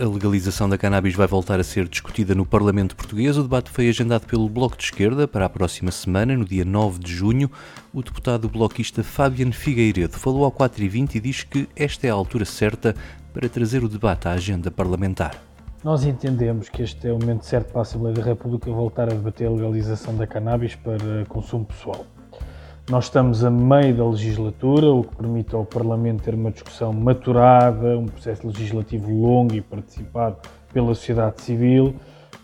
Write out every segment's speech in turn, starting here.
A legalização da cannabis vai voltar a ser discutida no Parlamento Português. O debate foi agendado pelo Bloco de Esquerda para a próxima semana, no dia 9 de junho. O deputado bloquista Fabiano Figueiredo falou ao 4h20 e diz que esta é a altura certa para trazer o debate à agenda parlamentar. Nós entendemos que este é o momento certo para a Assembleia da República voltar a debater a legalização da cannabis para consumo pessoal. Nós estamos a meio da legislatura, o que permite ao Parlamento ter uma discussão maturada, um processo legislativo longo e participado pela sociedade civil,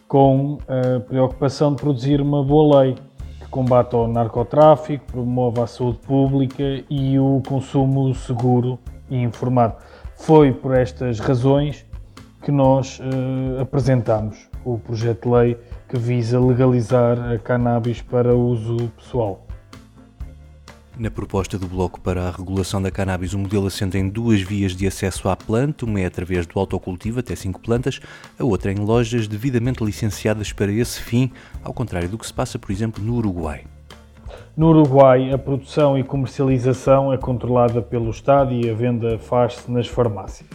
com a preocupação de produzir uma boa lei que combata o narcotráfico, promove a saúde pública e o consumo seguro e informado. Foi por estas razões que nós uh, apresentamos o projeto de lei que visa legalizar a cannabis para uso pessoal. Na proposta do Bloco para a regulação da cannabis, o modelo assenta em duas vias de acesso à planta, uma é através do autocultivo até 5 plantas, a outra em lojas devidamente licenciadas para esse fim, ao contrário do que se passa, por exemplo, no Uruguai. No Uruguai, a produção e comercialização é controlada pelo Estado e a venda faz-se nas farmácias.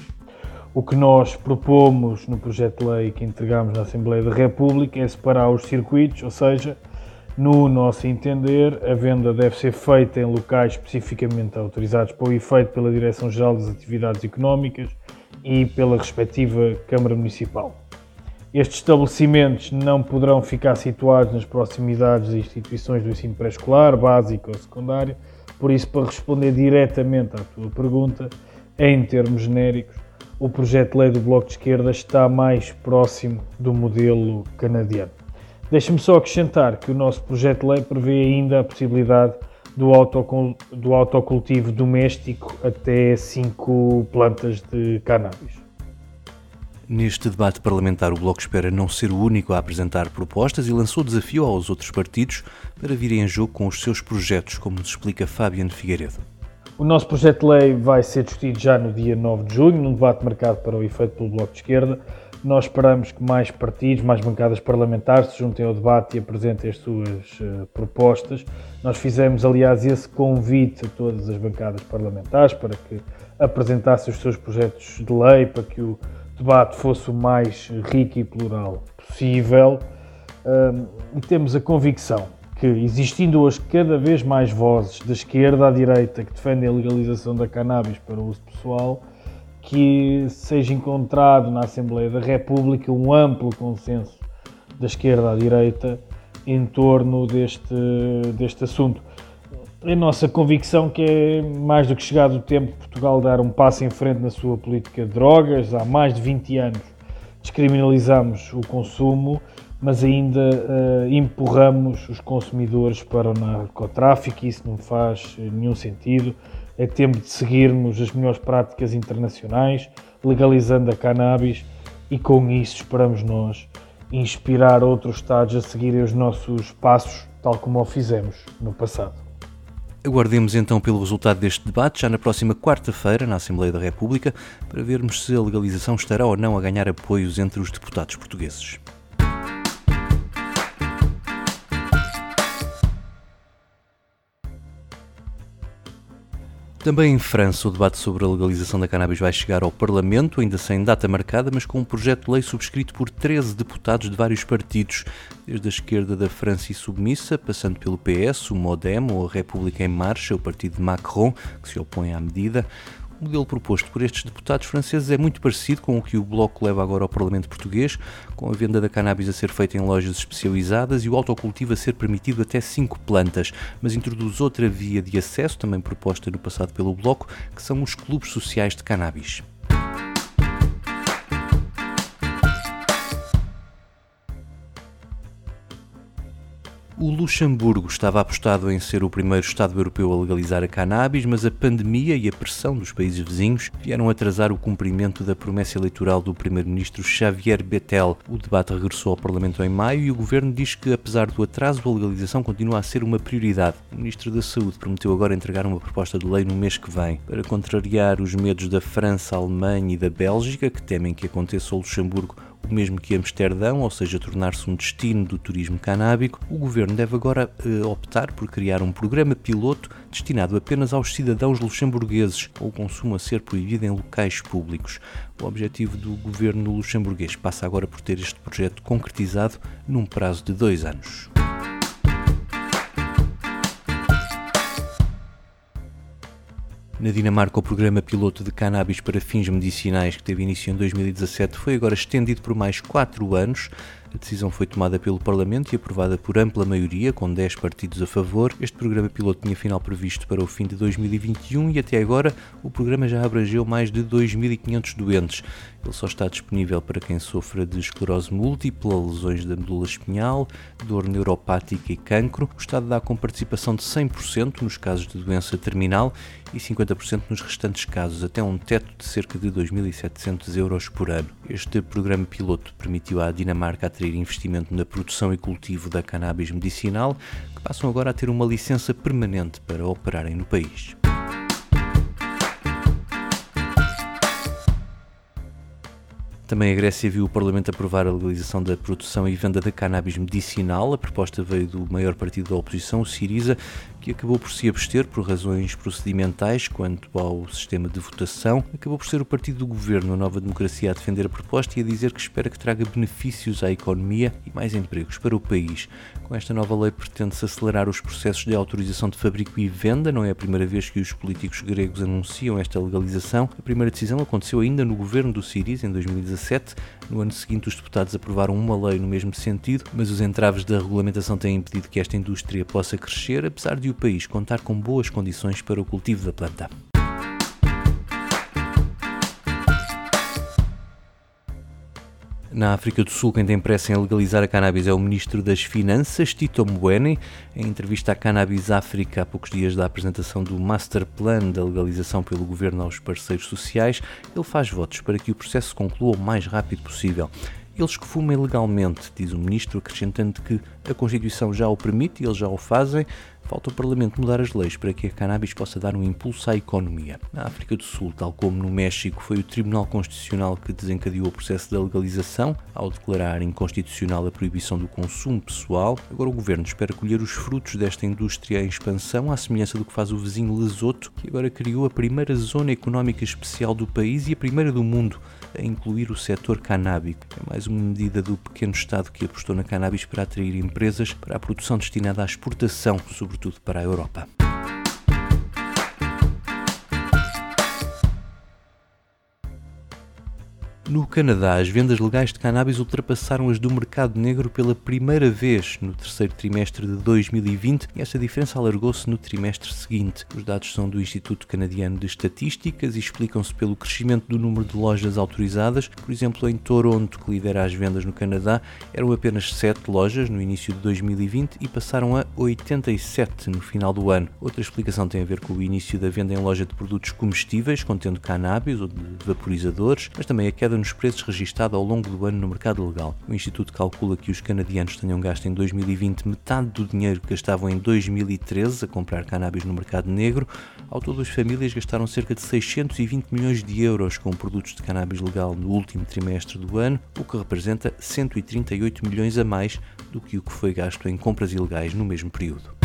O que nós propomos no projeto de lei que entregamos na Assembleia da República é separar os circuitos, ou seja, no nosso entender, a venda deve ser feita em locais especificamente autorizados para o efeito pela Direção-Geral das Atividades Económicas e pela respectiva Câmara Municipal. Estes estabelecimentos não poderão ficar situados nas proximidades de instituições do ensino pré-escolar, básico ou secundário, por isso, para responder diretamente à tua pergunta, em termos genéricos, o projeto de lei do Bloco de Esquerda está mais próximo do modelo canadiano. Deixa-me só acrescentar que o nosso projeto de lei prevê ainda a possibilidade do, do autocultivo doméstico até 5 plantas de cannabis. Neste debate parlamentar, o Bloco espera não ser o único a apresentar propostas e lançou desafio aos outros partidos para virem em jogo com os seus projetos, como nos explica Fabiano Figueiredo. O nosso projeto de lei vai ser discutido já no dia 9 de junho, num debate marcado para o efeito pelo Bloco de Esquerda. Nós esperamos que mais partidos, mais bancadas parlamentares se juntem ao debate e apresentem as suas uh, propostas. Nós fizemos, aliás, esse convite a todas as bancadas parlamentares para que apresentassem os seus projetos de lei, para que o debate fosse o mais rico e plural possível. E temos a convicção que, existindo hoje cada vez mais vozes da esquerda à direita que defendem a legalização da cannabis para o uso pessoal, que seja encontrado na Assembleia da República um amplo consenso da esquerda à direita em torno deste, deste assunto. É nossa convicção que é mais do que chegado o tempo de Portugal dar um passo em frente na sua política de drogas. Há mais de 20 anos descriminalizamos o consumo, mas ainda uh, empurramos os consumidores para o narcotráfico e isso não faz nenhum sentido é tempo de seguirmos as melhores práticas internacionais, legalizando a cannabis e com isso esperamos nós inspirar outros Estados a seguirem os nossos passos, tal como o fizemos no passado. Aguardemos então pelo resultado deste debate, já na próxima quarta-feira, na Assembleia da República, para vermos se a legalização estará ou não a ganhar apoios entre os deputados portugueses. Também em França, o debate sobre a legalização da cannabis vai chegar ao Parlamento, ainda sem data marcada, mas com um projeto de lei subscrito por 13 deputados de vários partidos, desde a esquerda da França e submissa, passando pelo PS, o MoDem ou a República em Marcha, o partido de Macron, que se opõe à medida. O modelo proposto por estes deputados franceses é muito parecido com o que o Bloco leva agora ao Parlamento português, com a venda da cannabis a ser feita em lojas especializadas e o autocultivo a ser permitido até 5 plantas, mas introduz outra via de acesso, também proposta no passado pelo Bloco, que são os clubes sociais de cannabis. O Luxemburgo estava apostado em ser o primeiro Estado europeu a legalizar a cannabis, mas a pandemia e a pressão dos países vizinhos vieram atrasar o cumprimento da promessa eleitoral do primeiro-ministro Xavier Bettel. O debate regressou ao Parlamento em maio e o governo diz que, apesar do atraso, a legalização continua a ser uma prioridade. O ministro da Saúde prometeu agora entregar uma proposta de lei no mês que vem. Para contrariar os medos da França, Alemanha e da Bélgica, que temem que aconteça ao Luxemburgo o mesmo que Amsterdão, ou seja, tornar-se um destino do turismo canábico, o governo deve agora eh, optar por criar um programa piloto destinado apenas aos cidadãos luxemburgueses, com o consumo a ser proibido em locais públicos. O objetivo do governo luxemburguês passa agora por ter este projeto concretizado num prazo de dois anos. Na Dinamarca, o programa piloto de cannabis para fins medicinais, que teve início em 2017, foi agora estendido por mais quatro anos. A decisão foi tomada pelo Parlamento e aprovada por ampla maioria, com 10 partidos a favor. Este programa piloto tinha final previsto para o fim de 2021 e até agora o programa já abrangeu mais de 2.500 doentes. Ele só está disponível para quem sofra de esclerose múltipla, lesões da medula espinhal, dor neuropática e cancro. O Estado dá com participação de 100% nos casos de doença terminal e 50% nos restantes casos, até um teto de cerca de 2.700 euros por ano. Este programa piloto permitiu à Dinamarca atrair investimento na produção e cultivo da cannabis medicinal, que passam agora a ter uma licença permanente para operarem no país. Também a Grécia viu o Parlamento aprovar a legalização da produção e venda da cannabis medicinal. A proposta veio do maior partido da oposição, o Siriza, que acabou por se abster por razões procedimentais quanto ao sistema de votação. Acabou por ser o partido do governo, a Nova Democracia, a defender a proposta e a dizer que espera que traga benefícios à economia e mais empregos para o país. Com esta nova lei pretende-se acelerar os processos de autorização de fabrico e venda. Não é a primeira vez que os políticos gregos anunciam esta legalização. A primeira decisão aconteceu ainda no governo do Siriza, em 2017 2017. No ano seguinte, os deputados aprovaram uma lei no mesmo sentido, mas os entraves da regulamentação têm impedido que esta indústria possa crescer, apesar de o país contar com boas condições para o cultivo da planta. Na África do Sul, quem tem pressa em legalizar a cannabis é o Ministro das Finanças, Tito Mboweni. Em entrevista à Cannabis África, há poucos dias da apresentação do Master Plan da legalização pelo governo aos parceiros sociais, ele faz votos para que o processo se conclua o mais rápido possível. Eles que fumem legalmente, diz o Ministro, acrescentando que a Constituição já o permite e eles já o fazem, Falta o Parlamento mudar as leis para que a cannabis possa dar um impulso à economia. Na África do Sul, tal como no México, foi o Tribunal Constitucional que desencadeou o processo da legalização, ao declarar inconstitucional a proibição do consumo pessoal. Agora o governo espera colher os frutos desta indústria em expansão, à semelhança do que faz o vizinho Lesoto, que agora criou a primeira zona económica especial do país e a primeira do mundo a incluir o setor canábico. É mais uma medida do pequeno Estado que apostou na cannabis para atrair empresas para a produção destinada à exportação, sobretudo sobretudo para a Europa. No Canadá, as vendas legais de cannabis ultrapassaram as do mercado negro pela primeira vez no terceiro trimestre de 2020 e essa diferença alargou-se no trimestre seguinte. Os dados são do Instituto Canadiano de Estatísticas e explicam-se pelo crescimento do número de lojas autorizadas. Por exemplo, em Toronto, que lidera as vendas no Canadá, eram apenas 7 lojas no início de 2020 e passaram a 87 no final do ano. Outra explicação tem a ver com o início da venda em loja de produtos comestíveis contendo cannabis ou de vaporizadores, mas também a queda nos preços registada ao longo do ano no mercado legal. O Instituto calcula que os canadianos tenham gasto em 2020 metade do dinheiro que gastavam em 2013 a comprar cannabis no mercado negro. Ao todo, as famílias gastaram cerca de 620 milhões de euros com produtos de cannabis legal no último trimestre do ano, o que representa 138 milhões a mais do que o que foi gasto em compras ilegais no mesmo período.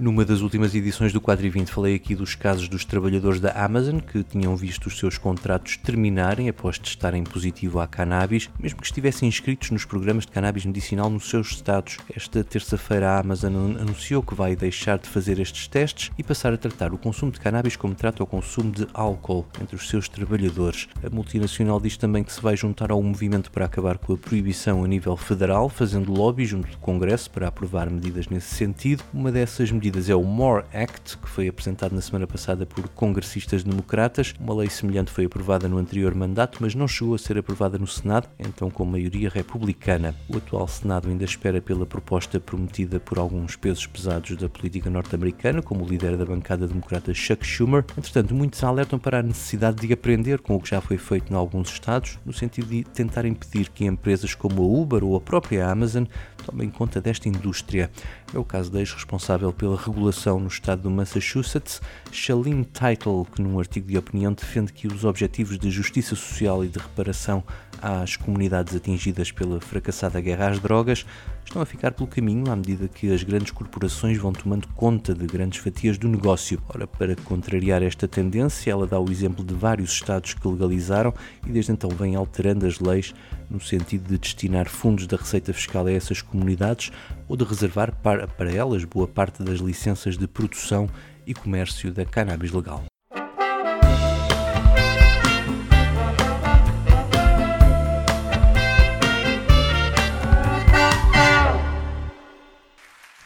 Numa das últimas edições do 4 e 20 falei aqui dos casos dos trabalhadores da Amazon que tinham visto os seus contratos terminarem após testarem positivo à cannabis, mesmo que estivessem inscritos nos programas de cannabis medicinal nos seus estados. Esta terça-feira a Amazon anunciou que vai deixar de fazer estes testes e passar a tratar o consumo de cannabis como trata o consumo de álcool entre os seus trabalhadores. A multinacional diz também que se vai juntar ao movimento para acabar com a proibição a nível federal, fazendo lobby junto do Congresso para aprovar medidas nesse sentido. Uma dessas medidas prometidas é o More Act, que foi apresentado na semana passada por congressistas democratas. Uma lei semelhante foi aprovada no anterior mandato, mas não chegou a ser aprovada no Senado, então com maioria republicana. O atual Senado ainda espera pela proposta prometida por alguns pesos pesados da política norte-americana, como o líder da bancada democrata Chuck Schumer. Entretanto, muitos alertam para a necessidade de aprender com o que já foi feito em alguns estados, no sentido de tentar impedir que empresas como a Uber ou a própria Amazon tomem conta desta indústria. É o caso da ex-responsável pela regulação no estado do Massachusetts, Shaleen Title, que num artigo de opinião defende que os objetivos de justiça social e de reparação às comunidades atingidas pela fracassada guerra às drogas estão a ficar pelo caminho à medida que as grandes corporações vão tomando conta de grandes fatias do negócio. Ora, para contrariar esta tendência, ela dá o exemplo de vários estados que legalizaram e desde então vem alterando as leis no sentido de destinar fundos da receita fiscal a essas comunidades ou de reservar para, para elas boa parte das licenças de produção e comércio da cannabis legal.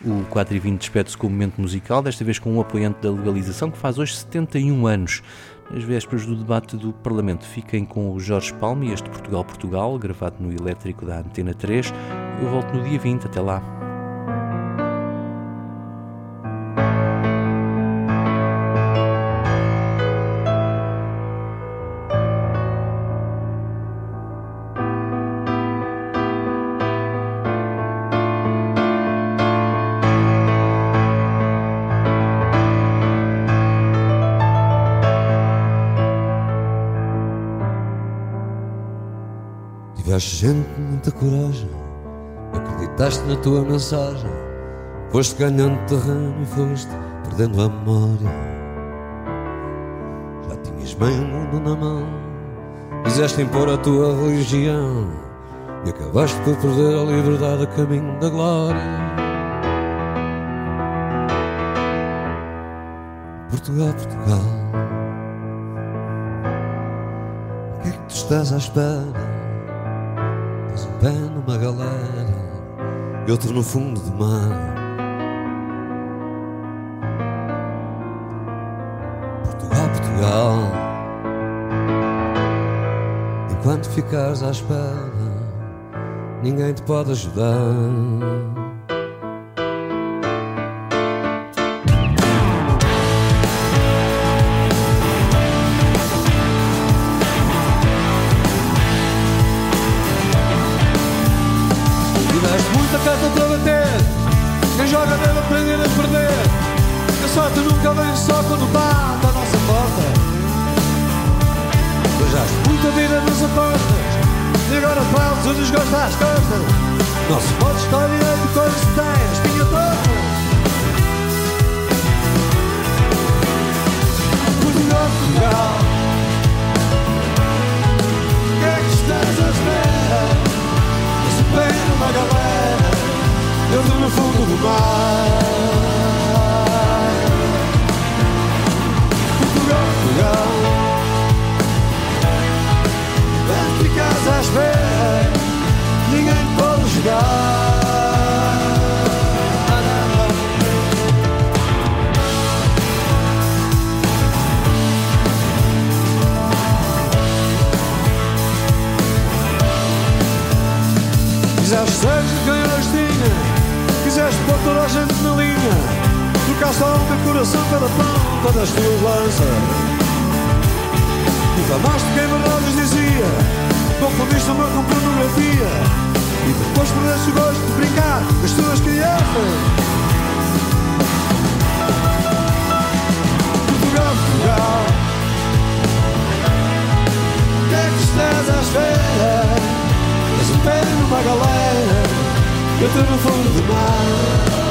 O 4 e 20 despede-se com o momento musical, desta vez com um apoiante da legalização que faz hoje 71 anos. Nas vésperas do debate do Parlamento, fiquem com o Jorge Palme e este Portugal-Portugal, gravado no elétrico da Antena 3. Eu volto no dia 20, até lá. Tiveste gente, muita coragem, acreditaste na tua mensagem, foste ganhando terreno e foste perdendo a memória. Já tinhas meio mundo na mão, quiseste impor a tua religião e acabaste por perder a liberdade a caminho da glória. Portugal, Portugal, o que é que tu estás à espera? Um pé numa galera e outro no fundo do mar. Portugal, Portugal. Enquanto ficares à espera, ninguém te pode ajudar. Sorte nunca vem só quando bate a nossa porta. Beijaste muita vida nas apostas e agora fazes o desgosto às costas. Não se pode estar direito quando se tem a espinha torta. Portugal, Portugal. O que é que estás à espera? Esse bem numa galera, fundo do mar. Toda a gente na linha. A alma e coração pela ponta das tuas lanças. Inflamaste quem verdades dizia Confundiste amor com pornografia. E depois perdeste o gosto de brincar com as tuas crianças. Portugal, Portugal. Que é que estás à espera? És um pé numa galera Eu estou no fundo do mar